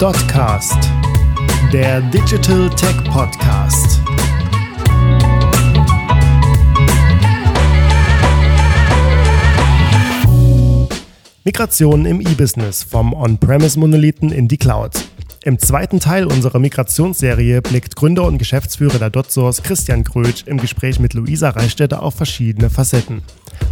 Dotcast, der Digital Tech Podcast. Migration im E-Business vom On-Premise-Monolithen in die Cloud. Im zweiten Teil unserer Migrationsserie blickt Gründer und Geschäftsführer der DotSource Christian Krötsch im Gespräch mit Luisa Reichstätter auf verschiedene Facetten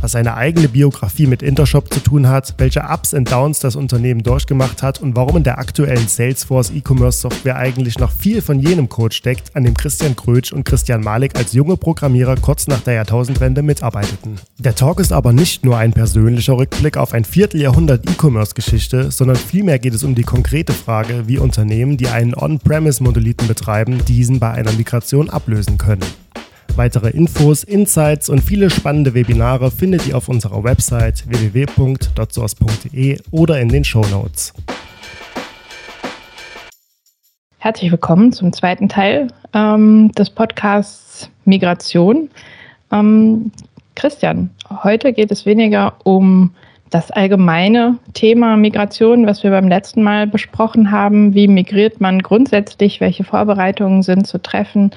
was seine eigene Biografie mit Intershop zu tun hat, welche Ups und Downs das Unternehmen durchgemacht hat und warum in der aktuellen Salesforce E-Commerce Software eigentlich noch viel von jenem Code steckt, an dem Christian Krötsch und Christian Malik als junge Programmierer kurz nach der Jahrtausendwende mitarbeiteten. Der Talk ist aber nicht nur ein persönlicher Rückblick auf ein Vierteljahrhundert E-Commerce-Geschichte, sondern vielmehr geht es um die konkrete Frage, wie Unternehmen, die einen On-Premise-Monolithen betreiben, diesen bei einer Migration ablösen können. Weitere Infos, Insights und viele spannende Webinare findet ihr auf unserer Website www.dotsource.de oder in den Show Notes. Herzlich willkommen zum zweiten Teil ähm, des Podcasts Migration. Ähm, Christian, heute geht es weniger um das allgemeine Thema Migration, was wir beim letzten Mal besprochen haben. Wie migriert man grundsätzlich? Welche Vorbereitungen sind zu treffen?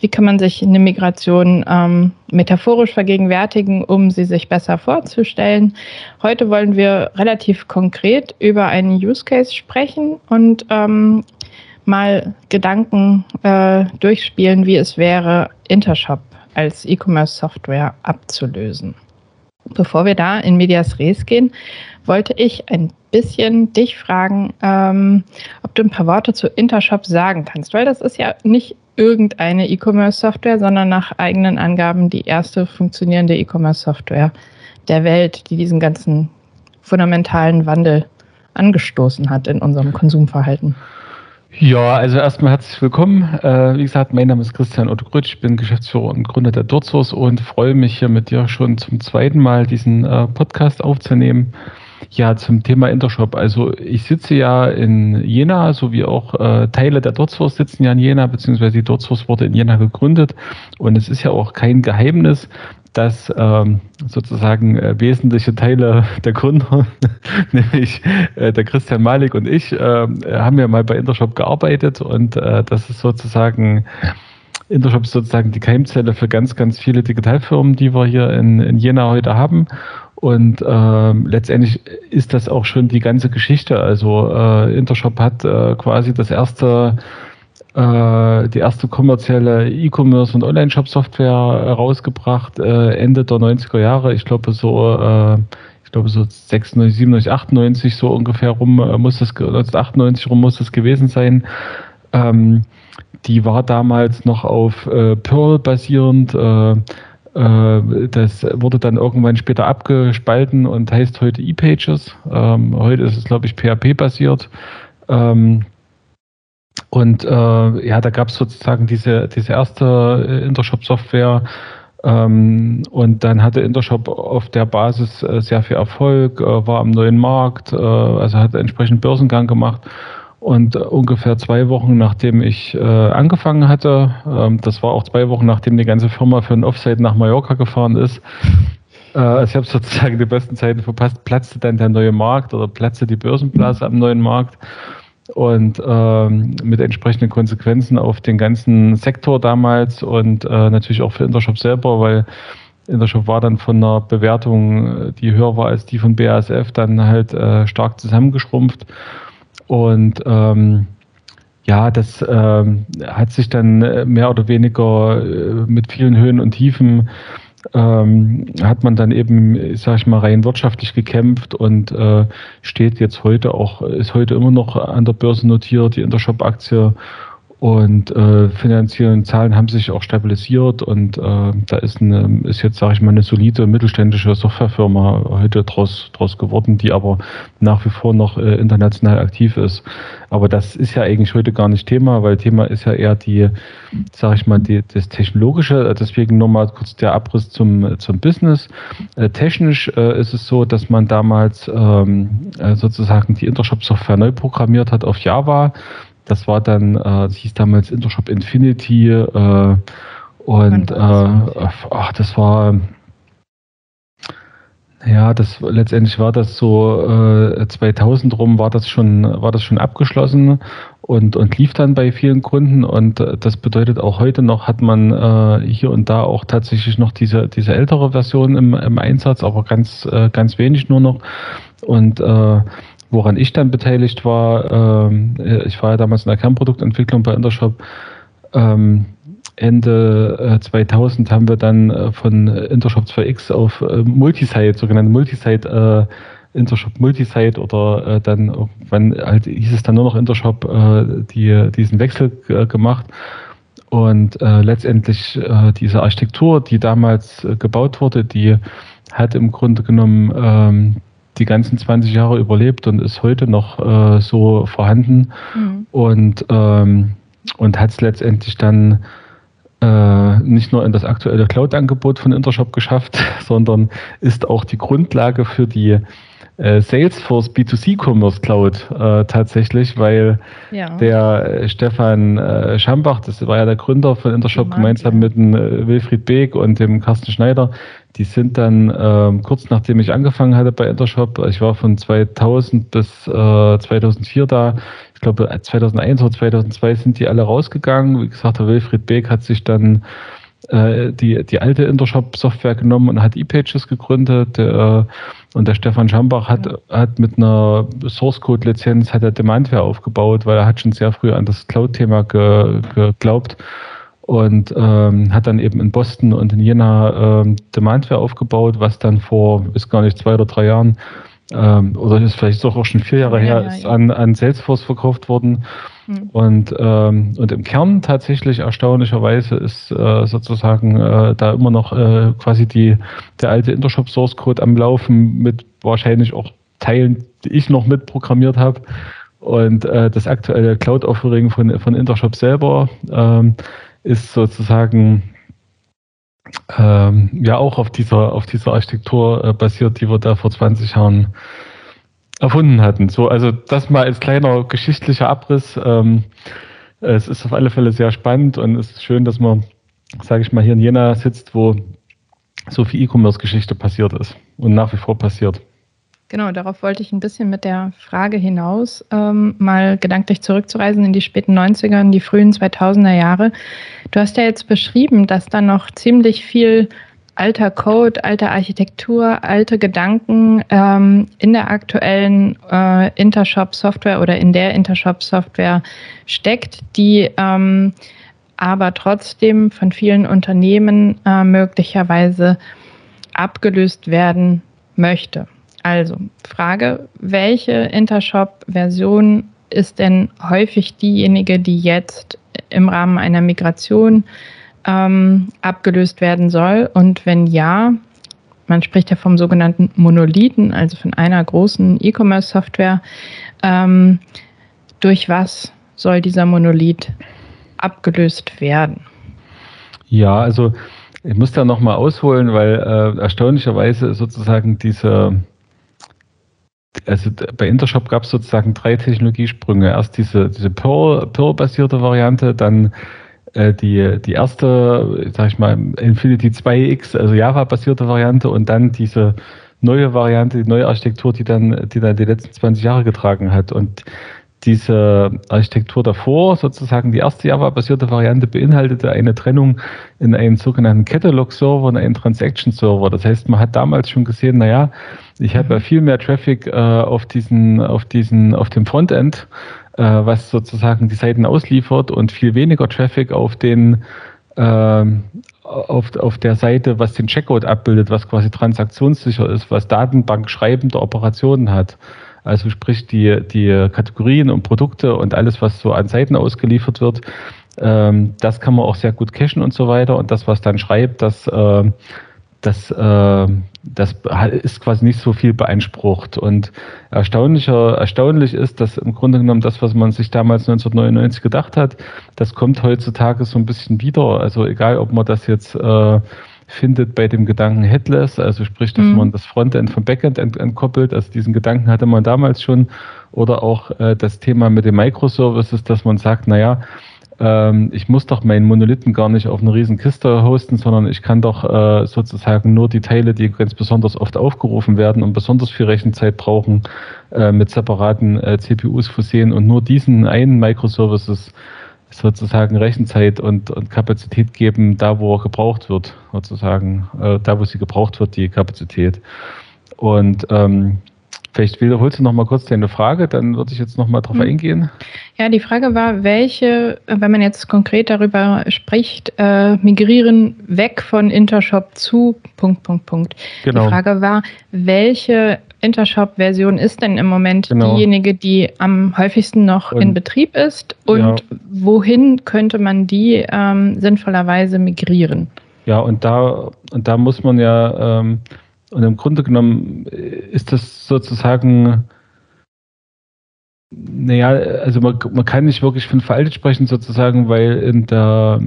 Wie kann man sich eine Migration ähm, metaphorisch vergegenwärtigen, um sie sich besser vorzustellen? Heute wollen wir relativ konkret über einen Use Case sprechen und ähm, mal Gedanken äh, durchspielen, wie es wäre, Intershop als E-Commerce-Software abzulösen. Bevor wir da in Medias Res gehen, wollte ich ein bisschen dich fragen, ähm, ob du ein paar Worte zu Intershop sagen kannst, weil das ist ja nicht irgendeine E-Commerce-Software, sondern nach eigenen Angaben die erste funktionierende E-Commerce-Software der Welt, die diesen ganzen fundamentalen Wandel angestoßen hat in unserem Konsumverhalten. Ja, also erstmal herzlich willkommen. Äh, wie gesagt, mein Name ist Christian Otto Grütsch, ich bin Geschäftsführer und Gründer der Dorzos und freue mich hier mit dir schon zum zweiten Mal diesen äh, Podcast aufzunehmen. Ja, zum Thema Intershop. Also ich sitze ja in Jena, so wie auch äh, Teile der Dorzos sitzen ja in Jena, beziehungsweise die Dorzos wurde in Jena gegründet. Und es ist ja auch kein Geheimnis, dass ähm, sozusagen äh, wesentliche Teile der Gründer, nämlich äh, der Christian Malik und ich, äh, haben ja mal bei Intershop gearbeitet und äh, das ist sozusagen Intershop ist sozusagen die Keimzelle für ganz, ganz viele Digitalfirmen, die wir hier in, in Jena heute haben. Und äh, letztendlich ist das auch schon die ganze Geschichte. Also äh, Intershop hat äh, quasi das erste äh, die erste kommerzielle E-Commerce und Online-Shop-Software rausgebracht, äh, Ende der 90er Jahre. Ich glaube so, äh, ich glaube so 96, 97, 98 so ungefähr rum äh, muss das, 1998 rum muss das gewesen sein. Ähm, die war damals noch auf äh, Perl basierend. Äh, das wurde dann irgendwann später abgespalten und heißt heute ePages. Ähm, heute ist es, glaube ich, PHP basiert. Ähm, und äh, ja, da gab es sozusagen diese, diese erste äh, Intershop-Software. Ähm, und dann hatte Intershop auf der Basis äh, sehr viel Erfolg, äh, war am neuen Markt, äh, also hat entsprechend Börsengang gemacht. Und äh, ungefähr zwei Wochen nachdem ich angefangen hatte, ähm, das war auch zwei Wochen nachdem die ganze Firma für ein Offsite nach Mallorca gefahren ist, also ich habe sozusagen die besten Zeiten verpasst, platzte dann der neue Markt oder platzte die Börsenblase am neuen Markt. Und ähm, mit entsprechenden Konsequenzen auf den ganzen Sektor damals und äh, natürlich auch für Intershop selber, weil Intershop war dann von einer Bewertung, die höher war als die von BASF, dann halt äh, stark zusammengeschrumpft und ähm, ja, das ähm, hat sich dann mehr oder weniger äh, mit vielen Höhen und Tiefen ähm, hat man dann eben, sag ich mal, rein wirtschaftlich gekämpft und äh, steht jetzt heute auch, ist heute immer noch an der Börse notiert, die Intershop-Aktie und äh, finanziellen Zahlen haben sich auch stabilisiert und äh, da ist, eine, ist jetzt, sage ich mal, eine solide mittelständische Softwarefirma heute draus, draus geworden, die aber nach wie vor noch äh, international aktiv ist. Aber das ist ja eigentlich heute gar nicht Thema, weil Thema ist ja eher die, sage ich mal, die, das Technologische. Deswegen nochmal kurz der Abriss zum, zum Business. Äh, technisch äh, ist es so, dass man damals ähm, äh, sozusagen die Intershop-Software neu programmiert hat auf Java das war dann, äh, das hieß damals Intershop Infinity äh, und äh, ach, das war Ja, das letztendlich war das so äh, 2000 rum war das schon war das schon abgeschlossen und und lief dann bei vielen Kunden und äh, das bedeutet auch heute noch hat man äh, hier und da auch tatsächlich noch diese diese ältere Version im, im Einsatz, aber ganz äh, ganz wenig nur noch und äh, woran ich dann beteiligt war, äh, ich war ja damals in der Kernproduktentwicklung bei Intershop. Ähm, Ende 2000 äh, haben wir dann äh, von Intershop 2X auf äh, Multisite, sogenannte Multisite, Intershop Multisite oder dann irgendwann halt hieß es dann nur noch Intershop, die, diesen Wechsel gemacht. Und letztendlich diese Architektur, die damals gebaut wurde, die hat im Grunde genommen ähm, die ganzen 20 Jahre überlebt und ist heute noch so vorhanden mhm. und, ähm, und hat es letztendlich dann äh, nicht nur in das aktuelle Cloud-Angebot von Intershop geschafft, sondern ist auch die Grundlage für die äh, Salesforce B2C Commerce Cloud äh, tatsächlich, weil ja. der äh, Stefan äh, Schambach, das war ja der Gründer von Intershop, gemeinsam mit dem äh, Wilfried Beek und dem Carsten Schneider, die sind dann äh, kurz nachdem ich angefangen hatte bei Intershop, ich war von 2000 bis äh, 2004 da, ich glaube 2001 oder 2002 sind die alle rausgegangen. Wie gesagt, der Wilfried Beek hat sich dann äh, die, die alte Intershop-Software genommen und hat ePages gegründet. Der, und der Stefan Schambach hat, hat mit einer Source-Code-Lizenz hat er Demandware aufgebaut, weil er hat schon sehr früh an das Cloud-Thema ge, geglaubt und ähm, hat dann eben in Boston und in Jena ähm, Demandware aufgebaut, was dann vor, ist gar nicht zwei oder drei Jahren, ähm, oder ist vielleicht auch schon vier Jahre ja, her, ja, ist ja. An, an Salesforce verkauft worden. Mhm. Und, ähm, und im Kern tatsächlich erstaunlicherweise ist äh, sozusagen äh, da immer noch äh, quasi die, der alte Intershop Source Code am Laufen mit wahrscheinlich auch Teilen, die ich noch mitprogrammiert habe. Und äh, das aktuelle Cloud-Offering von, von Intershop selber ähm, ist sozusagen ähm, ja auch auf dieser, auf dieser Architektur äh, basiert, die wir da vor 20 Jahren erfunden hatten. So, also das mal als kleiner geschichtlicher Abriss. Ähm, es ist auf alle Fälle sehr spannend und es ist schön, dass man, sage ich mal, hier in Jena sitzt, wo so viel E-Commerce-Geschichte passiert ist und nach wie vor passiert. Genau, darauf wollte ich ein bisschen mit der Frage hinaus, ähm, mal gedanklich zurückzureisen in die späten 90er, in die frühen 2000er Jahre. Du hast ja jetzt beschrieben, dass da noch ziemlich viel alter Code, alte Architektur, alte Gedanken ähm, in der aktuellen äh, Intershop-Software oder in der Intershop-Software steckt, die ähm, aber trotzdem von vielen Unternehmen äh, möglicherweise abgelöst werden möchte. Also, Frage, welche Intershop-Version ist denn häufig diejenige, die jetzt im Rahmen einer Migration ähm, abgelöst werden soll? Und wenn ja, man spricht ja vom sogenannten Monolithen, also von einer großen E-Commerce-Software, ähm, durch was soll dieser Monolith abgelöst werden? Ja, also ich muss da nochmal ausholen, weil äh, erstaunlicherweise sozusagen diese also bei Intershop gab es sozusagen drei Technologiesprünge. Erst diese, diese Perl-basierte Variante, dann die, die erste, sag ich mal, Infinity 2X, also Java-basierte Variante und dann diese neue Variante, die neue Architektur, die dann, die dann die letzten 20 Jahre getragen hat. Und diese Architektur davor, sozusagen die erste Java-basierte Variante, beinhaltete eine Trennung in einen sogenannten Catalog-Server und einen Transaction-Server. Das heißt, man hat damals schon gesehen, naja, ich habe ja viel mehr Traffic äh, auf diesen, auf diesen, auf dem Frontend, äh, was sozusagen die Seiten ausliefert und viel weniger Traffic auf den äh, auf, auf der Seite, was den Checkout abbildet, was quasi transaktionssicher ist, was Datenbank schreibende Operationen hat. Also sprich die, die Kategorien und Produkte und alles, was so an Seiten ausgeliefert wird, ähm, das kann man auch sehr gut cachen und so weiter. Und das, was dann schreibt, das äh, das, äh, das ist quasi nicht so viel beansprucht. Und erstaunlicher, erstaunlich ist, dass im Grunde genommen das, was man sich damals 1999 gedacht hat, das kommt heutzutage so ein bisschen wieder. Also egal, ob man das jetzt äh, findet bei dem Gedanken Headless, also sprich, dass mhm. man das Frontend vom Backend ent entkoppelt, also diesen Gedanken hatte man damals schon, oder auch äh, das Thema mit den Microservices, dass man sagt, naja, ähm, ich muss doch meinen Monolithen gar nicht auf eine riesen Kiste hosten, sondern ich kann doch äh, sozusagen nur die Teile, die ganz besonders oft aufgerufen werden und besonders viel Rechenzeit brauchen, äh, mit separaten äh, CPUs versehen und nur diesen einen Microservices sozusagen Rechenzeit und, und Kapazität geben, da wo er gebraucht wird, sozusagen, äh, da wo sie gebraucht wird, die Kapazität. Und ähm, Vielleicht wiederholst du noch mal kurz deine Frage, dann würde ich jetzt noch mal drauf mhm. eingehen. Ja, die Frage war, welche, wenn man jetzt konkret darüber spricht, äh, migrieren weg von Intershop zu Punkt, Punkt, Punkt. Genau. Die Frage war, welche Intershop-Version ist denn im Moment genau. diejenige, die am häufigsten noch und, in Betrieb ist und ja. wohin könnte man die ähm, sinnvollerweise migrieren? Ja, und da, und da muss man ja ähm, und im Grunde genommen ist das sozusagen, naja, also man, man kann nicht wirklich von veraltet sprechen sozusagen, weil in der,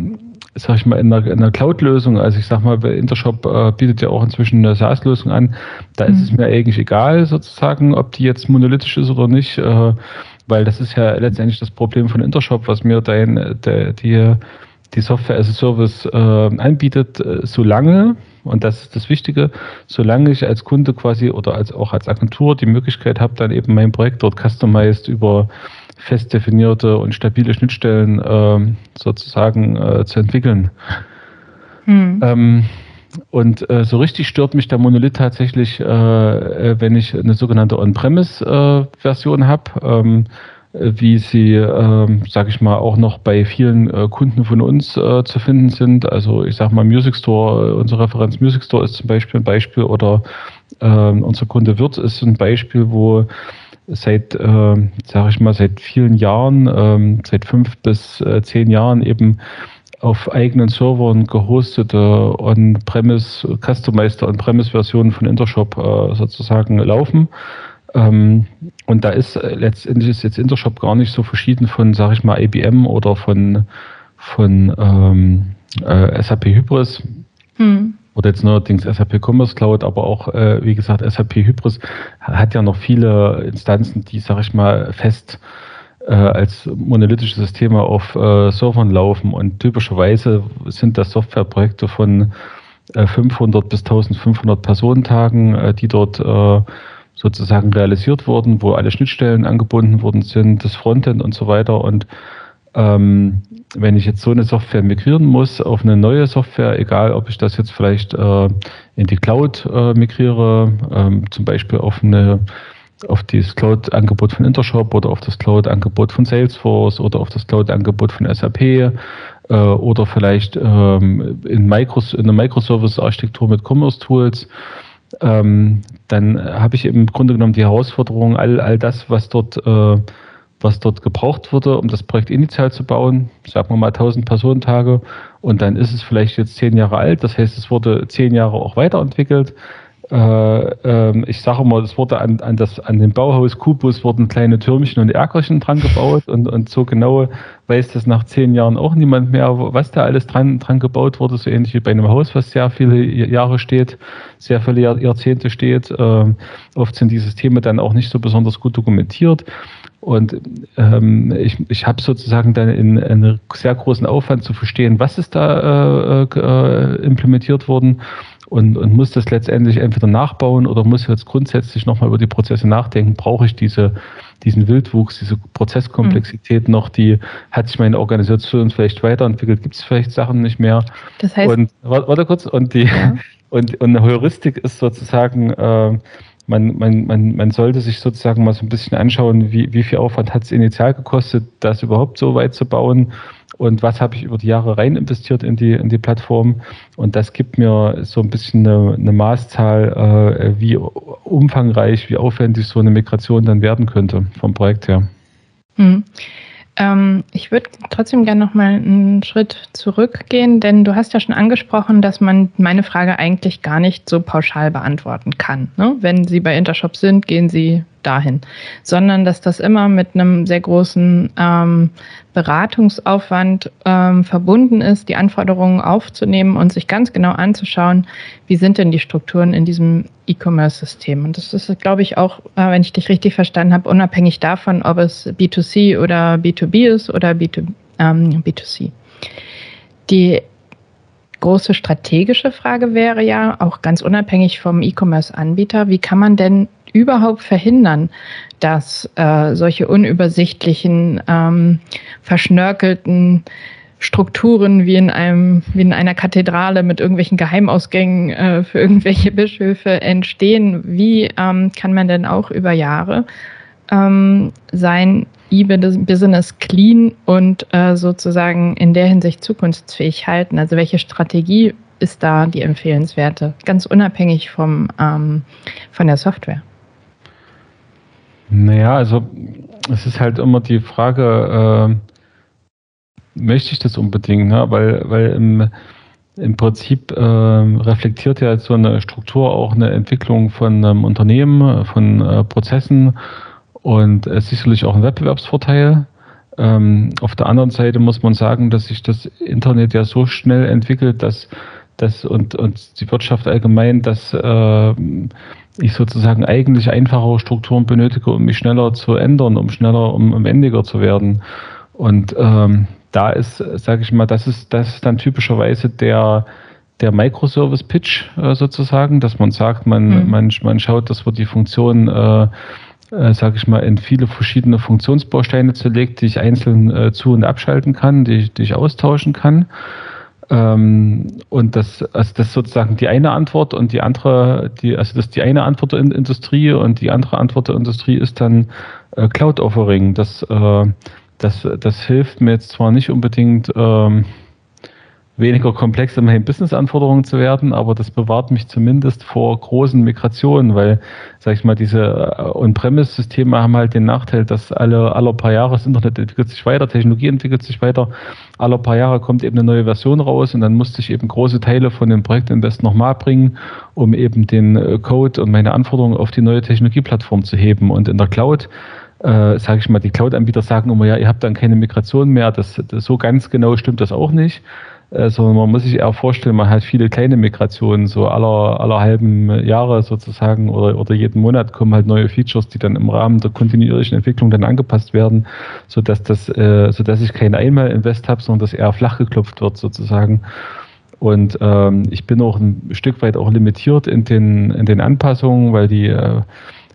sag ich mal, in der, in der Cloud-Lösung, also ich sag mal, Intershop äh, bietet ja auch inzwischen eine SaaS-Lösung an, da mhm. ist es mir eigentlich egal sozusagen, ob die jetzt monolithisch ist oder nicht, äh, weil das ist ja letztendlich das Problem von Intershop, was mir dein, der, die die Software as a Service äh, anbietet, äh, solange, und das ist das Wichtige, solange ich als Kunde quasi oder als, auch als Agentur die Möglichkeit habe, dann eben mein Projekt dort customized über fest definierte und stabile Schnittstellen äh, sozusagen äh, zu entwickeln. Hm. Ähm, und äh, so richtig stört mich der Monolith tatsächlich, äh, äh wenn ich eine sogenannte On-Premise-Version habe. Ähm, wie sie, äh, sage ich mal, auch noch bei vielen äh, Kunden von uns äh, zu finden sind. Also ich sage mal Music Store, äh, unsere Referenz Music Store ist zum Beispiel ein Beispiel oder äh, unser Kunde Wirt ist ein Beispiel, wo seit, äh, sage ich mal, seit vielen Jahren, äh, seit fünf bis äh, zehn Jahren eben auf eigenen Servern gehostete On-Premise, customized On-Premise-Versionen von Intershop äh, sozusagen laufen. Ähm, und da ist äh, letztendlich ist jetzt Intershop gar nicht so verschieden von, sage ich mal, IBM oder von, von ähm, äh, SAP Hybris. Hm. Oder jetzt neuerdings SAP Commerce Cloud, aber auch, äh, wie gesagt, SAP Hybris hat ja noch viele Instanzen, die, sage ich mal, fest äh, als monolithische Systeme auf äh, Servern laufen. Und typischerweise sind das Softwareprojekte von 500 äh, bis 1500 Personentagen, die dort sozusagen realisiert wurden, wo alle Schnittstellen angebunden worden sind, das Frontend und so weiter. Und ähm, wenn ich jetzt so eine Software migrieren muss auf eine neue Software, egal ob ich das jetzt vielleicht äh, in die Cloud äh, migriere, ähm, zum Beispiel auf eine auf das Cloud-Angebot von Intershop oder auf das Cloud-Angebot von Salesforce oder auf das Cloud-Angebot von SAP äh, oder vielleicht ähm, in, Micros in einer Microservice-Architektur mit Commerce-Tools ähm, dann habe ich im Grunde genommen die Herausforderung, all, all das, was dort, äh, was dort gebraucht wurde, um das Projekt initial zu bauen, sagen wir mal 1000 Personentage, und dann ist es vielleicht jetzt zehn Jahre alt, das heißt, es wurde zehn Jahre auch weiterentwickelt. Äh, äh, ich sage mal, es wurde an, an, das, an dem Bauhaus Kubus wurden kleine Türmchen und Erkerchen dran gebaut und, und so genau weiß das nach zehn Jahren auch niemand mehr, was da alles dran, dran gebaut wurde, so ähnlich wie bei einem Haus, was sehr viele Jahre steht, sehr viele Jahrzehnte steht. Äh, oft sind die Systeme dann auch nicht so besonders gut dokumentiert. Und ähm, ich, ich habe sozusagen dann in einen sehr großen Aufwand zu verstehen, was ist da äh, äh, implementiert worden und, und muss das letztendlich entweder nachbauen oder muss jetzt grundsätzlich nochmal über die Prozesse nachdenken. Brauche ich diese, diesen Wildwuchs, diese Prozesskomplexität mhm. noch, die hat sich meine Organisation vielleicht weiterentwickelt, gibt es vielleicht Sachen nicht mehr. Das heißt, und warte kurz, und die ja. und, und eine Heuristik ist sozusagen, äh, man, man, man, man sollte sich sozusagen mal so ein bisschen anschauen, wie, wie viel Aufwand hat es initial gekostet, das überhaupt so weit zu bauen und was habe ich über die Jahre rein investiert in die, in die Plattform. Und das gibt mir so ein bisschen eine, eine Maßzahl, äh, wie umfangreich, wie aufwendig so eine Migration dann werden könnte vom Projekt her. Hm. Ähm, ich würde trotzdem gerne noch mal einen Schritt zurückgehen, denn du hast ja schon angesprochen, dass man meine Frage eigentlich gar nicht so pauschal beantworten kann. Ne? Wenn Sie bei Intershop sind, gehen Sie dahin, sondern dass das immer mit einem sehr großen ähm, Beratungsaufwand ähm, verbunden ist, die Anforderungen aufzunehmen und sich ganz genau anzuschauen, wie sind denn die Strukturen in diesem E-Commerce-System. Und das ist, glaube ich, auch, äh, wenn ich dich richtig verstanden habe, unabhängig davon, ob es B2C oder B2B ist oder B2, ähm, B2C. Die große strategische Frage wäre ja, auch ganz unabhängig vom E-Commerce-Anbieter, wie kann man denn überhaupt verhindern, dass äh, solche unübersichtlichen, ähm, verschnörkelten Strukturen wie in einem, wie in einer Kathedrale mit irgendwelchen Geheimausgängen äh, für irgendwelche Bischöfe entstehen. Wie ähm, kann man denn auch über Jahre ähm, sein E-Business clean und äh, sozusagen in der Hinsicht zukunftsfähig halten? Also welche Strategie ist da die empfehlenswerte, ganz unabhängig vom, ähm, von der Software? Naja, also es ist halt immer die Frage, äh, möchte ich das unbedingt, ne? weil, weil im, im Prinzip äh, reflektiert ja so eine Struktur auch eine Entwicklung von einem Unternehmen, von äh, Prozessen und äh, sicherlich auch ein Wettbewerbsvorteil. Ähm, auf der anderen Seite muss man sagen, dass sich das Internet ja so schnell entwickelt, dass das und, und die Wirtschaft allgemein, dass äh, ich sozusagen eigentlich einfachere Strukturen benötige, um mich schneller zu ändern, um schneller, um, um endiger zu werden. Und ähm, da ist, sage ich mal, das ist, das ist dann typischerweise der, der Microservice-Pitch äh, sozusagen, dass man sagt, man, mhm. man, man schaut, dass wir die Funktion, äh, äh, sage ich mal, in viele verschiedene Funktionsbausteine zerlegt, die ich einzeln äh, zu- und abschalten kann, die, die ich austauschen kann. Ähm, und das, also das ist sozusagen die eine Antwort und die andere, die, also das ist die eine Antwort der Industrie und die andere Antwort der Industrie ist dann äh, Cloud Offering. Das, äh, das, das hilft mir jetzt zwar nicht unbedingt, ähm, weniger komplex in meinen Business-Anforderungen zu werden, aber das bewahrt mich zumindest vor großen Migrationen, weil, sag ich mal, diese äh, On-Premise-Systeme haben halt den Nachteil, dass alle, alle paar Jahre das Internet entwickelt sich weiter, Technologie entwickelt sich weiter, alle paar Jahre kommt eben eine neue Version raus und dann musste ich eben große Teile von dem Projekt Invest nochmal bringen, um eben den äh, Code und meine Anforderungen auf die neue Technologieplattform zu heben. Und in der Cloud äh, sage ich mal, die Cloud-Anbieter sagen immer, ja, ihr habt dann keine Migration mehr. Das, das, so ganz genau stimmt das auch nicht sondern man muss sich eher vorstellen, man hat viele kleine Migrationen, so aller, aller halben Jahre sozusagen oder, oder jeden Monat kommen halt neue Features, die dann im Rahmen der kontinuierlichen Entwicklung dann angepasst werden, sodass das, äh, sodass ich kein Einmal-Invest habe, sondern dass eher flach geklopft wird sozusagen. Und ähm, ich bin auch ein Stück weit auch limitiert in den, in den Anpassungen, weil die, äh,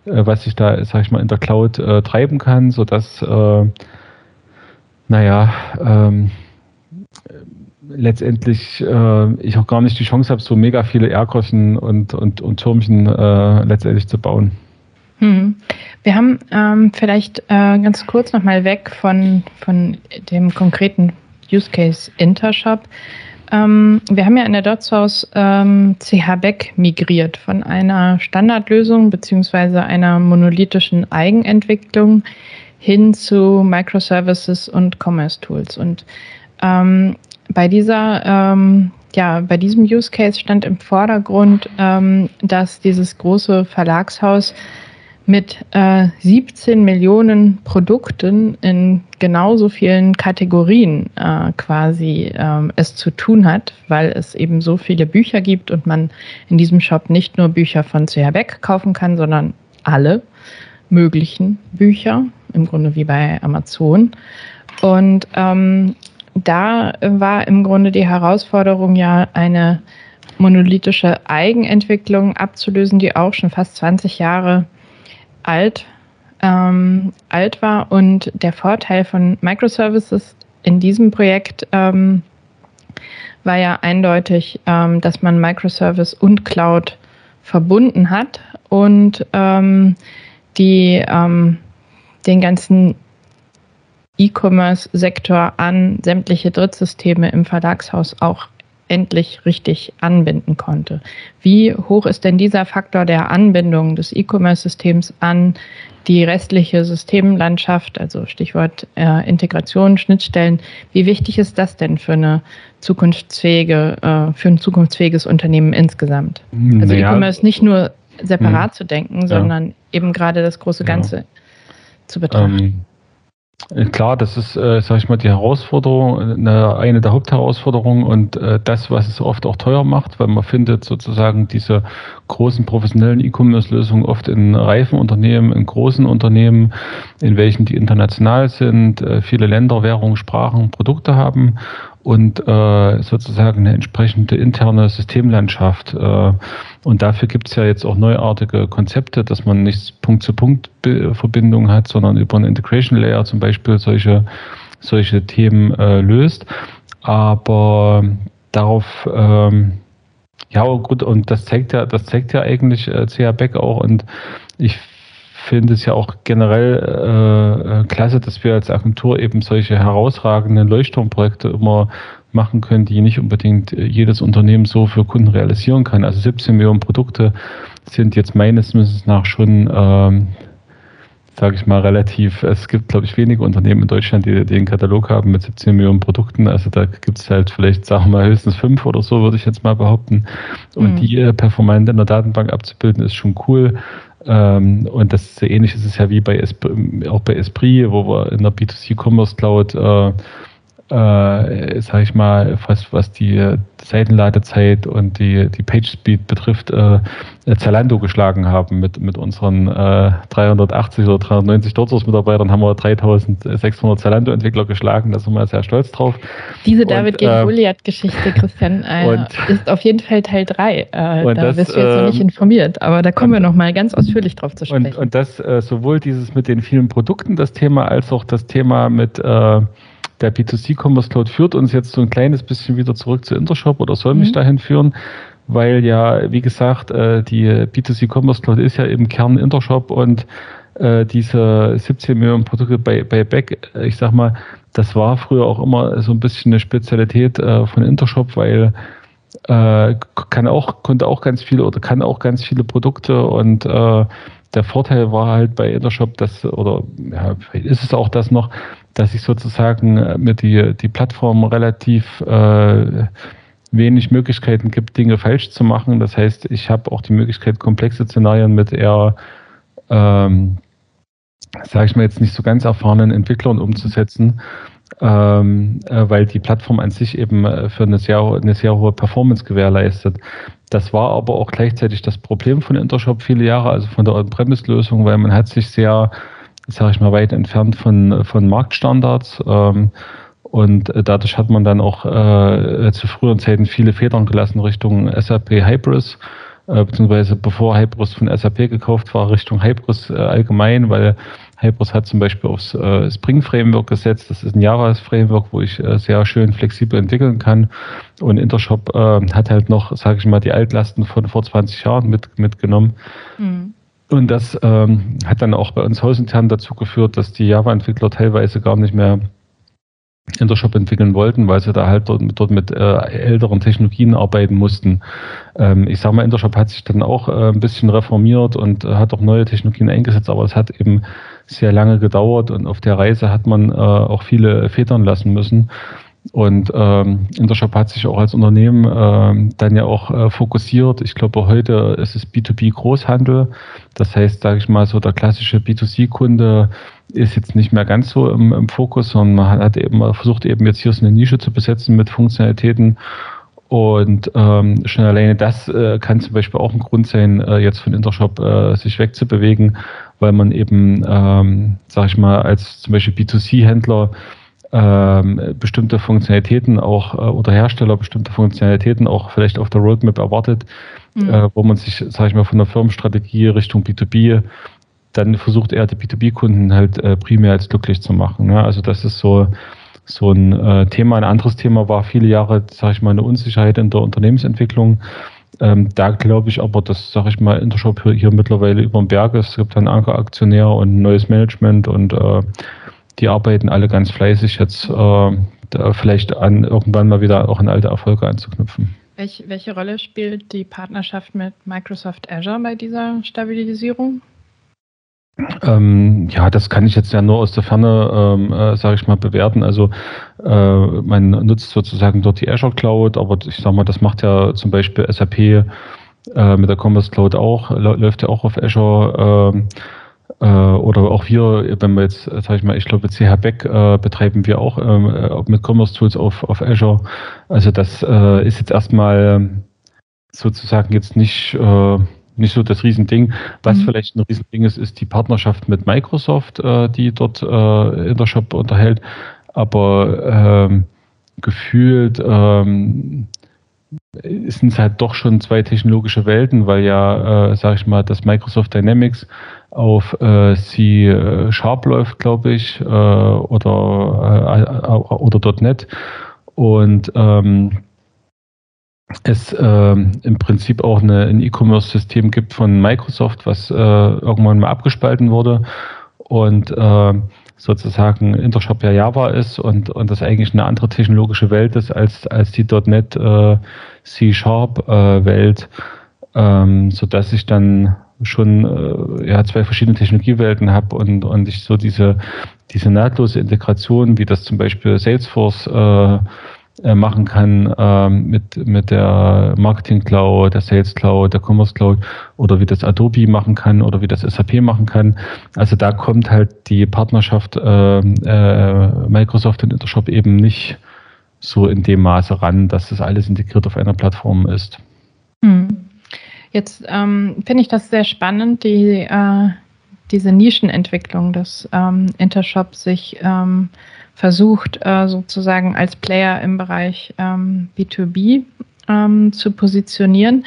äh was ich da, sag ich mal, in der Cloud äh, treiben kann, sodass, äh, naja, ähm, letztendlich äh, ich auch gar nicht die Chance habe, so mega viele Erkossen und, und, und Türmchen äh, letztendlich zu bauen. Hm. Wir haben ähm, vielleicht äh, ganz kurz nochmal weg von, von dem konkreten Use Case Intershop. Ähm, wir haben ja in der DotSource ähm, CH Beck migriert von einer Standardlösung beziehungsweise einer monolithischen Eigenentwicklung hin zu Microservices und Commerce Tools. Und ähm, bei dieser, ähm, ja, bei diesem Use Case stand im Vordergrund, ähm, dass dieses große Verlagshaus mit äh, 17 Millionen Produkten in genauso vielen Kategorien äh, quasi ähm, es zu tun hat, weil es eben so viele Bücher gibt und man in diesem Shop nicht nur Bücher von CH Beck kaufen kann, sondern alle möglichen Bücher, im Grunde wie bei Amazon. Und ähm, da war im Grunde die Herausforderung ja eine monolithische Eigenentwicklung abzulösen, die auch schon fast 20 Jahre alt, ähm, alt war. Und der Vorteil von Microservices in diesem Projekt ähm, war ja eindeutig, ähm, dass man Microservice und Cloud verbunden hat und ähm, die ähm, den ganzen E-Commerce-Sektor an sämtliche Drittsysteme im Verlagshaus auch endlich richtig anbinden konnte. Wie hoch ist denn dieser Faktor der Anbindung des E-Commerce-Systems an die restliche Systemlandschaft, also Stichwort äh, Integration, Schnittstellen? Wie wichtig ist das denn für eine zukunftsfähige, äh, für ein zukunftsfähiges Unternehmen insgesamt? Also naja. E-Commerce nicht nur separat hm. zu denken, sondern ja. eben gerade das große Ganze ja. zu betrachten. Ähm Äh, klar, das ist, äh, sag ich mal, die Herausforderung, eine, eine der Hauptherausforderungen und äh, das, was es oft auch teuer macht, weil man findet sozusagen diese großen professionellen E-Commerce-Lösungen oft in reifen Unternehmen, in großen Unternehmen, in welchen die international sind, äh, viele Länder, Währungen, Sprachen, Produkte haben und äh, sozusagen eine entsprechende interne Systemlandschaft. Äh, und dafür gibt es ja jetzt auch neuartige Konzepte, dass man nicht Punkt-zu-Punkt-Verbindungen hat, sondern über einen Integration Layer zum Beispiel solche, solche Themen äh, löst. Aber darauf ähm, ja, gut, und das zeigt ja, das zeigt ja eigentlich äh, CA Beck auch und ich finde es ja auch generell äh, äh, klasse, dass wir als Agentur eben solche herausragenden Leuchtturmprojekte immer machen können, die nicht unbedingt äh, jedes Unternehmen so für Kunden realisieren kann. Also 17 Millionen Produkte sind jetzt meines Wissens nach schon, ähm, sage ich mal, relativ, es gibt, glaube ich, wenige Unternehmen in Deutschland, die, die einen Katalog haben mit 17 Millionen Produkten. Also da gibt es halt vielleicht, sagen wir mal, höchstens fünf oder so, würde ich jetzt mal behaupten. Und mhm. die äh, performant in der Datenbank abzubilden, ist schon cool. Ähm, und das ist ähnlich ist es ja wie bei Esprit, auch bei Esprit, wo wir in der B2C Commerce Cloud äh, sage ich mal, was, was die Seitenladezeit und die, die Page Speed betrifft, äh, Zalando geschlagen haben. Mit, mit unseren äh, 380 oder 390 Dotzos-Mitarbeitern haben wir 3600 Zalando-Entwickler geschlagen. Da sind wir sehr stolz drauf. Diese David und, gegen äh, Goliath-Geschichte, Christian, äh, und, ist auf jeden Fall Teil 3. Äh, da das, wirst du jetzt noch nicht ähm, informiert, aber da kommen und, wir noch mal ganz ausführlich drauf zu sprechen. Und, und das äh, sowohl dieses mit den vielen Produkten, das Thema, als auch das Thema mit der B2C Commerce Cloud führt uns jetzt so ein kleines bisschen wieder zurück zu Intershop oder soll mich mhm. dahin führen, weil ja, wie gesagt, äh, die B2C Commerce Cloud ist ja im Kern Intershop und äh, diese 17 Millionen Produkte bei, bei Back, äh, ich sag mal, das war früher auch immer so ein bisschen eine Spezialität von Intershop, weil kann auch, konnte auch ganz viele oder kann auch ganz viele Produkte und der Vorteil war halt bei Intershop, dass, oder ja, ist es auch das noch, dass ich sozusagen äh, mir die, die Plattform relativ äh, wenig Möglichkeiten gibt, Dinge falsch zu machen. Das heißt, ich habe auch die Möglichkeit, komplexe Szenarien mit eher, ähm, sage ich mal jetzt nicht so ganz erfahrenen Entwicklern umzusetzen, ähm, äh, weil die Plattform an sich eben äh, für eine sehr, eine sehr hohe Performance gewährleistet. Das war aber auch gleichzeitig das Problem von Intershop viele Jahre, also von der On-Premise-Lösung, weil man hat sich sehr sage ich mal, weit entfernt von, von Marktstandards. Ähm, und dadurch hat man dann auch äh, zu früheren Zeiten viele Federn gelassen Richtung SAP Hybris, äh, beziehungsweise bevor Hybris von SAP gekauft war, Richtung Hybris äh, allgemein, weil Hybris hat zum Beispiel aufs äh, Spring Framework gesetzt. Das ist ein Java Framework, wo ich äh, sehr schön flexibel entwickeln kann. Und Intershop äh, hat halt noch, sage ich mal, die Altlasten von vor 20 Jahren mit, mitgenommen. Mhm. Und das ähm, hat dann auch bei uns hausintern dazu geführt, dass die Java-Entwickler teilweise gar nicht mehr Intershop entwickeln wollten, weil sie da halt dort, dort mit äh, älteren Technologien arbeiten mussten. Ähm, ich sage mal, Intershop hat sich dann auch äh, ein bisschen reformiert und äh, hat auch neue Technologien eingesetzt, aber es hat eben sehr lange gedauert und auf der Reise hat man äh, auch viele Federn lassen müssen. Und ähm, Intershop hat sich auch als Unternehmen ähm, dann ja auch äh, fokussiert. Ich glaube, heute ist es B2B Großhandel. Das heißt, sage ich mal, so der klassische B2C-Kunde ist jetzt nicht mehr ganz so im, im, Fokus, sondern man hat eben versucht, eben jetzt hier so eine Nische zu besetzen mit Funktionalitäten. Und ähm, schon alleine das äh, kann zum Beispiel auch ein Grund sein, äh, jetzt von Intershop äh, sich wegzubewegen, weil man eben, ähm, sage ich mal, als zum Beispiel B2C-Händler ähm, bestimmte Funktionalitäten auch äh, oder Hersteller bestimmte Funktionalitäten auch vielleicht auf der Roadmap erwartet, mhm. äh, wo man sich, sage ich mal, von der Firmenstrategie Richtung B2B dann versucht er die B2B-Kunden halt äh, primär als glücklich zu machen. Ne? Also das ist so so ein äh, Thema. Ein anderes Thema war viele Jahre, sage ich mal, eine Unsicherheit in der Unternehmensentwicklung. Ähm, da glaube ich aber, dass, sage ich mal, Intershop hier, hier mittlerweile über den Berg ist. Es gibt einen Ankeraktionär und neues Management und äh, die arbeiten alle ganz fleißig jetzt äh, vielleicht an irgendwann mal wieder auch an alte Erfolge anzuknüpfen. Welch, welche Rolle spielt die Partnerschaft mit Microsoft Azure bei dieser Stabilisierung? Ähm, ja, das kann ich jetzt ja nur aus der Ferne, ähm, äh, sage ich mal, bewerten. Also äh, man nutzt sozusagen dort die Azure Cloud, aber ich sage mal, das macht ja zum Beispiel SAP äh, mit der Commerce Cloud auch, läuft ja auch auf Azure. Ähm, Äh, oder auch wir, wenn wir jetzt, sag ich mal, ich glaube, CH Beck äh, betreiben wir auch ähm, mit Commerce Tools auf, auf Azure. Also das äh, ist jetzt erstmal sozusagen jetzt nicht, äh, nicht so das Riesending. Was mhm. vielleicht ein Riesending ist, ist die Partnerschaft mit Microsoft, äh, die dort äh, in der Shop unterhält. Aber ähm, gefühlt ähm, sind es halt doch schon zwei technologische Welten, weil ja, äh, sage ich mal, das Microsoft Dynamics auf äh, C äh, Sharp läuft, glaube ich, äh, oder, äh, oder .NET und ähm, es äh, im Prinzip auch eine, ein E-Commerce-System gibt von Microsoft, was äh, irgendwann mal abgespalten wurde und äh, sozusagen Intershop ja Java ist und, und das eigentlich eine andere technologische Welt ist als, als die .NET äh, C-Sharp-Welt, äh, ähm, sodass ich dann schon äh, ja, zwei verschiedene Technologiewelten habe und, und ich so diese, diese nahtlose Integration, wie das zum Beispiel Salesforce äh, machen kann ähm, mit, mit der Marketing Cloud, der Sales Cloud, der Commerce Cloud oder wie das Adobe machen kann oder wie das SAP machen kann. Also da kommt halt die Partnerschaft äh, äh, Microsoft und Intershop eben nicht so in dem Maße ran, dass das alles integriert auf einer Plattform ist. Hm. Jetzt ähm, finde ich das sehr spannend, die, äh, diese Nischenentwicklung, dass ähm, Intershop sich ähm, versucht, äh, sozusagen als Player im Bereich ähm, B2B ähm, zu positionieren,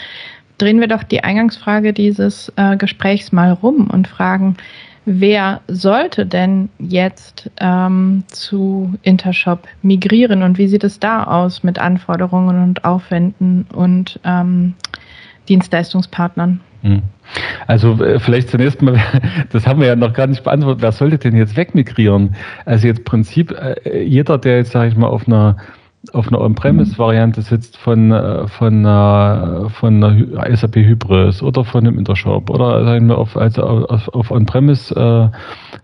drehen wir doch die Eingangsfrage dieses äh, Gesprächs mal rum und fragen, wer sollte denn jetzt ähm, zu Intershop migrieren und wie sieht es da aus mit Anforderungen und Aufwänden und ähm, Dienstleistungspartnern? Hm. Also äh, vielleicht zunächst mal, das haben wir ja noch gar nicht beantwortet, wer sollte denn jetzt wegmigrieren? Also jetzt Prinzip, äh, jeder, der jetzt, sage ich mal, auf einer auf einer On-Premise-Variante sitzt von, äh, von, von einer SAP Hybris oder von einem Intershop oder sagen wir auf, also auf, auf On-Premise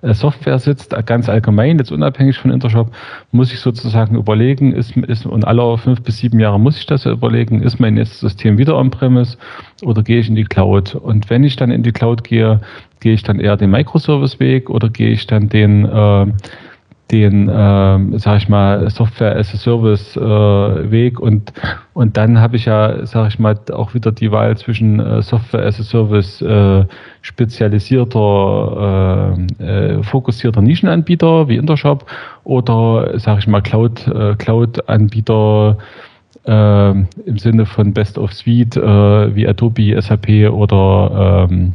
äh, Software sitzt, ganz allgemein, jetzt unabhängig von Intershop, muss ich sozusagen überlegen, ist, ist und alle fünf bis sieben Jahre muss ich das überlegen, ist mein nächstes System wieder On-Premise oder gehe ich in die Cloud? Und wenn ich dann in die Cloud gehe, gehe ich dann eher den Microservice-Weg oder gehe ich dann den äh, den, äh, sag ich mal, Software as a Service äh, Weg und und dann habe ich ja, sag ich mal, auch wieder die Wahl zwischen äh, Software as a Service äh, spezialisierter, äh, äh, fokussierter Nischenanbieter wie Intershop oder, sag ich mal, Cloud äh, Cloud Anbieter äh, im Sinne von Best of Suite äh, wie Adobe, SAP oder ähm,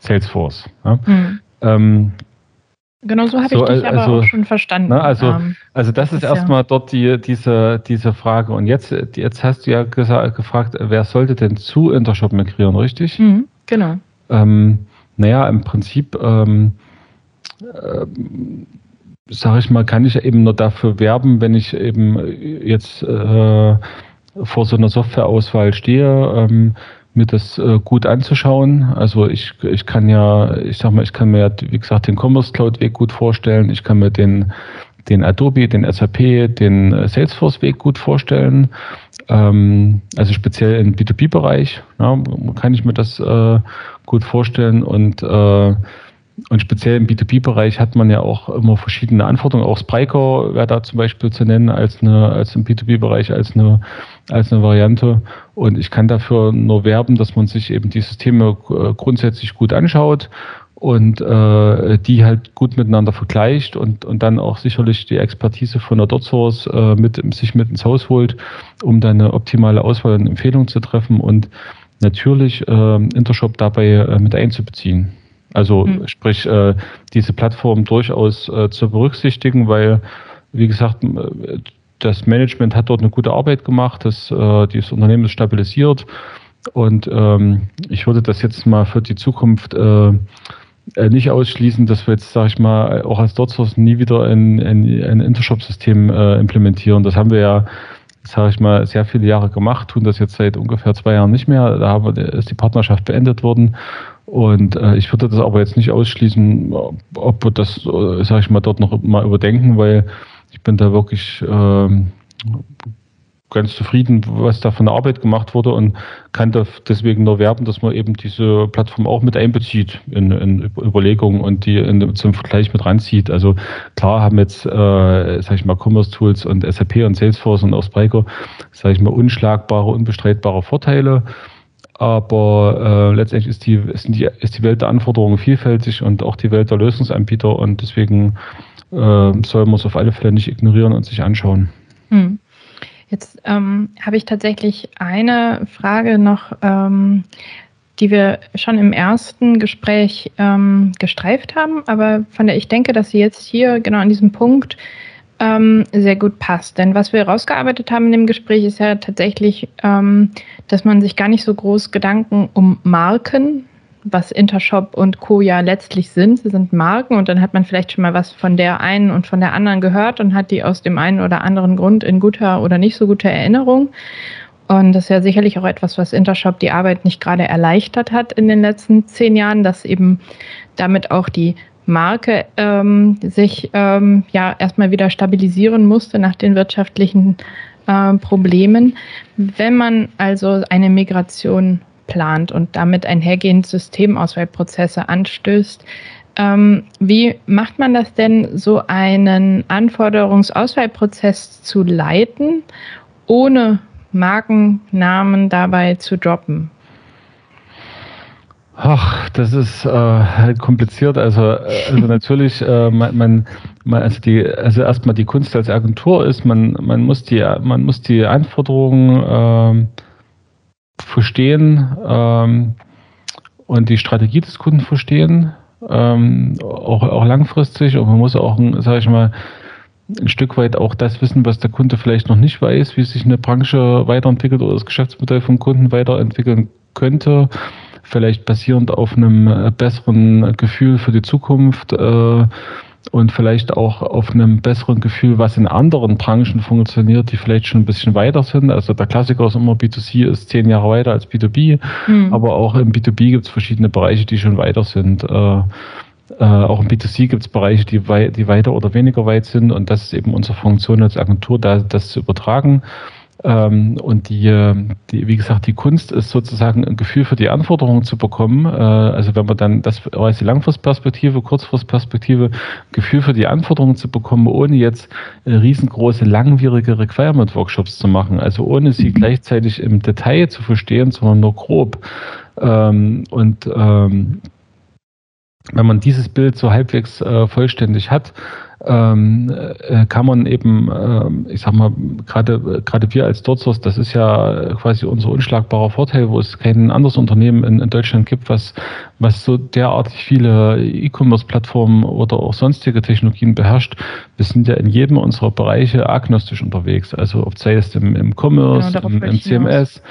Salesforce. Ja? Mhm. Ähm, Genau so habe so, ich dich also, aber auch schon verstanden. Ne, also, ähm, also das ist erstmal ja. dort die, diese, diese Frage. Und jetzt, jetzt hast du ja gesagt, gefragt, wer sollte denn zu Intershop migrieren, richtig? Mhm, genau. Ähm, naja, im Prinzip, ähm, äh, sage ich mal, kann ich eben nur dafür werben, wenn ich eben jetzt äh, vor so einer Softwareauswahl stehe, ähm, mir das äh, gut anzuschauen. Also ich, ich kann ja, ich sag mal, ich kann mir, wie gesagt, den Commerce Cloud Weg gut vorstellen. Ich kann mir den, den Adobe, den SAP, den äh, Salesforce Weg gut vorstellen. Ähm, also speziell im B2B-Bereich ja, kann ich mir das äh, gut vorstellen und äh, und speziell im B2B-Bereich hat man ja auch immer verschiedene Anforderungen. Auch Spryker wäre da zum Beispiel zu nennen als eine, als im B2B-Bereich als eine, als eine Variante. Und ich kann dafür nur werben, dass man sich eben die Systeme äh, grundsätzlich gut anschaut und äh, die halt gut miteinander vergleicht und, und dann auch sicherlich die Expertise von der DotSource äh, mit, sich mit ins Haus holt, um dann eine optimale Auswahl und Empfehlung zu treffen und natürlich äh, Intershop dabei äh, mit einzubeziehen. Also mhm. sprich, äh, diese Plattform durchaus äh, zu berücksichtigen, weil, wie gesagt, das Management hat dort eine gute Arbeit gemacht, das, äh, dieses Unternehmen ist stabilisiert und ähm, ich würde das jetzt mal für die Zukunft äh, äh nicht ausschließen, dass wir jetzt, sage ich mal, auch als DotSource nie wieder ein, ein, ein Intershop-System äh, implementieren. Das haben wir ja, sage ich mal, sehr viele Jahre gemacht, tun das jetzt seit ungefähr zwei Jahren nicht mehr. Da ist die Partnerschaft beendet worden und äh, ich würde das aber jetzt nicht ausschließen, ob wir das, äh, sage ich mal, dort noch mal überdenken, weil ich bin da wirklich ähm, ganz zufrieden, was da von der Arbeit gemacht wurde und kann deswegen nur werben, dass man eben diese Plattform auch mit einbezieht in, in Überlegungen und die in, zum Vergleich mit ranzieht. Also klar haben jetzt, äh, sag ich mal, Commerce Tools und SAP und Salesforce und auch Spryker, sage ich mal, unschlagbare, unbestreitbare Vorteile. Aber äh, letztendlich ist die, ist, die, ist die Welt der Anforderungen vielfältig und auch die Welt der Lösungsanbieter und deswegen äh, soll man es auf alle Fälle nicht ignorieren und sich anschauen. Hm. Jetzt ähm, habe ich tatsächlich eine Frage noch, ähm, die wir schon im ersten Gespräch ähm, gestreift haben, aber von der ich denke, dass sie jetzt hier genau an diesem Punkt ähm, sehr gut passt. Denn was wir herausgearbeitet haben in dem Gespräch ist ja tatsächlich, ähm, dass man sich gar nicht so groß Gedanken um Marken was Intershop und Co. ja letztlich sind. Sie sind Marken und dann hat man vielleicht schon mal was von der einen und von der anderen gehört und hat die aus dem einen oder anderen Grund in guter oder nicht so guter Erinnerung. Und das ist ja sicherlich auch etwas, was Intershop die Arbeit nicht gerade erleichtert hat in den letzten zehn Jahren, dass eben damit auch die Marke ähm, sich ähm, ja erstmal wieder stabilisieren musste nach den wirtschaftlichen äh, Problemen. Wenn man also eine Migration plant und damit einhergehend Systemauswahlprozesse anstößt. Ähm, wie macht man das denn, so einen Anforderungsauswahlprozess zu leiten, ohne Markennamen dabei zu droppen? Ach, das ist äh, kompliziert. Also, äh, also natürlich, äh, man, man, man, also die, also erstmal die Kunst als Agentur ist, man, man muss die, man muss die Anforderungen äh, verstehen ähm, und die Strategie des Kunden verstehen, ähm, auch, auch langfristig. Und man muss auch, sage ich mal, ein Stück weit auch das wissen, was der Kunde vielleicht noch nicht weiß, wie sich eine Branche weiterentwickelt oder das Geschäftsmodell vom Kunden weiterentwickeln könnte. Vielleicht basierend auf einem äh, besseren Gefühl für die Zukunft. Äh, und vielleicht auch auf einem besseren Gefühl, was in anderen Branchen funktioniert, die vielleicht schon ein bisschen weiter sind. Also der Klassiker ist immer B2C ist zehn Jahre weiter als B2B, mhm. aber auch im B2B gibt es verschiedene Bereiche, die schon weiter sind. Äh, äh, auch im B2C gibt es Bereiche, die, wei die weiter oder weniger weit sind und das ist eben unsere Funktion als Agentur, da, das zu übertragen. Ähm, und die, die, wie gesagt, die Kunst ist sozusagen ein Gefühl für die Anforderungen zu bekommen. Äh, also wenn man dann, das war jetzt die Langfristperspektive, Kurzfristperspektive, Gefühl für die Anforderungen zu bekommen, ohne jetzt äh, riesengroße, langwierige Requirement-Workshops zu machen. Also ohne sie mhm. gleichzeitig im Detail zu verstehen, sondern nur grob. Ähm, und ähm, wenn man dieses Bild so halbwegs äh, vollständig hat, ähm, äh, kann man eben, äh, ich sag mal, gerade gerade wir als Dortsource, das ist ja quasi unser unschlagbarer Vorteil, wo es kein anderes Unternehmen in, in Deutschland gibt, was, was so derartig viele E-Commerce-Plattformen oder auch sonstige Technologien beherrscht. Wir sind ja in jedem unserer Bereiche agnostisch unterwegs, also ob sei es im, im Commerce, genau, im, im CMS,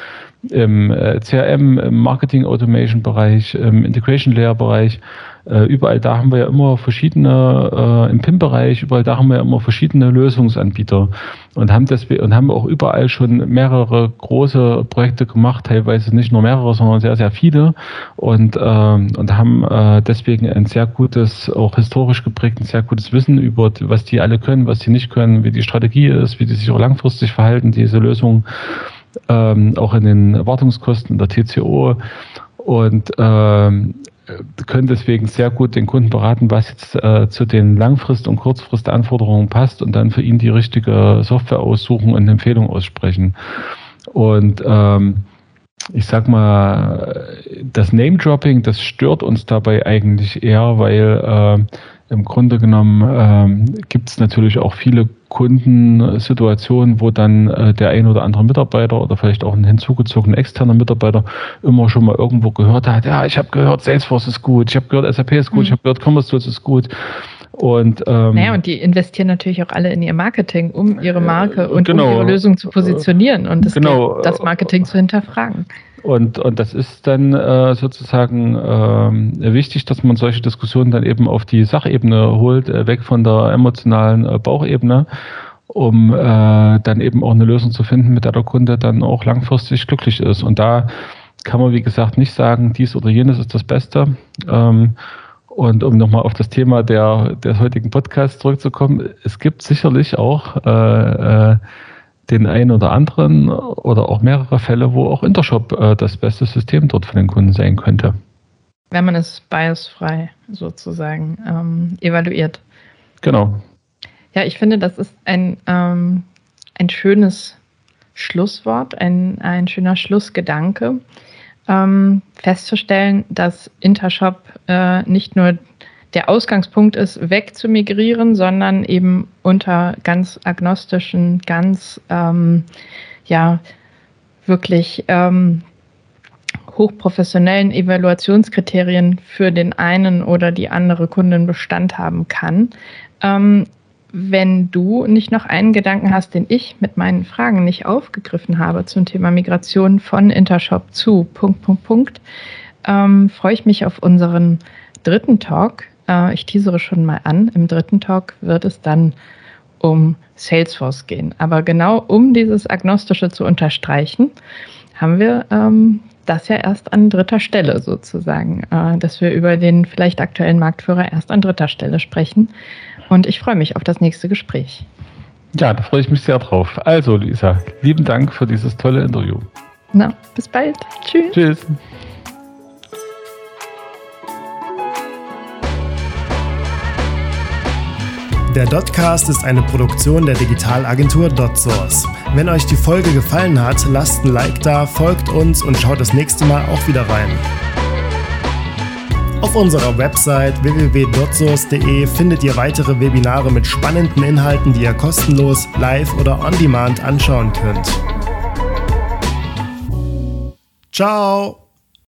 im äh, CRM, im Marketing Automation Bereich, im Integration Layer Bereich. Äh, überall da haben wir ja immer verschiedene, äh, im PIM-Bereich, überall da haben wir ja immer verschiedene Lösungsanbieter und haben deswegen und haben auch überall schon mehrere große Projekte gemacht, teilweise nicht nur mehrere, sondern sehr, sehr viele und, äh, und haben äh, deswegen ein sehr gutes, auch historisch geprägt, ein sehr gutes Wissen über, was die alle können, was die nicht können, wie die Strategie ist, wie die sich auch langfristig verhalten, diese Lösungen ähm, auch in den Wartungskosten der TCO und ähm, können deswegen sehr gut den Kunden beraten, was jetzt äh, zu den Langfrist- und Kurzfristanforderungen passt und dann für ihn die richtige Software aussuchen und Empfehlung aussprechen. Und ähm, ich sag mal, das Name-Dropping, das stört uns dabei eigentlich eher, weil äh, im Grunde genommen ähm, gibt es natürlich auch viele Kundensituationen, wo dann äh, der ein oder andere Mitarbeiter oder vielleicht auch ein hinzugezogener externer Mitarbeiter immer schon mal irgendwo gehört hat, ja, ich habe gehört, Salesforce ist gut, ich habe gehört, SAP ist gut, mhm. ich habe gehört, Commerce Tools ist gut. Und, ähm, naja, und die investieren natürlich auch alle in ihr Marketing, um ihre Marke und genau, um ihre Lösung zu positionieren und das, genau, das Marketing zu hinterfragen. Und, und das ist dann äh, sozusagen äh, wichtig, dass man solche Diskussionen dann eben auf die Sachebene holt, äh, weg von der emotionalen äh, Bauchebene, um äh, dann eben auch eine Lösung zu finden, mit der der Kunde dann auch langfristig glücklich ist. Und da kann man, wie gesagt, nicht sagen, dies oder jenes ist das Beste. Ähm, und um nochmal auf das Thema der, des heutigen Podcasts zurückzukommen, es gibt sicherlich auch äh, äh, den einen oder anderen oder auch mehrere Fälle, wo auch Intershop äh, das beste System dort für den Kunden sein könnte. Wenn man es biasfrei sozusagen ähm, evaluiert. Genau. Ja, ich finde, das ist ein, ähm, ein schönes Schlusswort, ein, ein schöner Schlussgedanke, ähm, festzustellen, dass Intershop äh, nicht nur der Ausgangspunkt ist, weg zu migrieren, sondern eben unter ganz agnostischen, ganz ähm, ja wirklich ähm, hochprofessionellen Evaluationskriterien für den einen oder die andere Kundin Bestand haben kann. Ähm, wenn du nicht noch einen Gedanken hast, den ich mit meinen Fragen nicht aufgegriffen habe zum Thema Migration von Intershop zu Punkt, Punkt, Punkt, ähm, freue ich mich auf unseren dritten Talk. Äh, ich teasere schon mal an. Im dritten Talk wird es dann um Salesforce gehen. Aber genau um dieses Agnostische zu unterstreichen, haben wir ähm, das ja erst an dritter Stelle sozusagen, äh, dass wir über den vielleicht aktuellen Marktführer erst an dritter Stelle sprechen. Und ich freue mich auf das nächste Gespräch. Ja, da freue ich mich sehr drauf. Also, Lisa, lieben Dank für dieses tolle Interview. Na, bis bald. Tschüss. Tschüss. Der Dotcast ist eine Produktion der Digitalagentur DotSource. Wenn euch die Folge gefallen hat, lasst ein Like da, folgt uns und schaut das nächste Mal auch wieder rein. Auf unserer Website www.dotsource.de findet ihr weitere Webinare mit spannenden Inhalten, die ihr kostenlos, live oder on demand anschauen könnt. Ciao!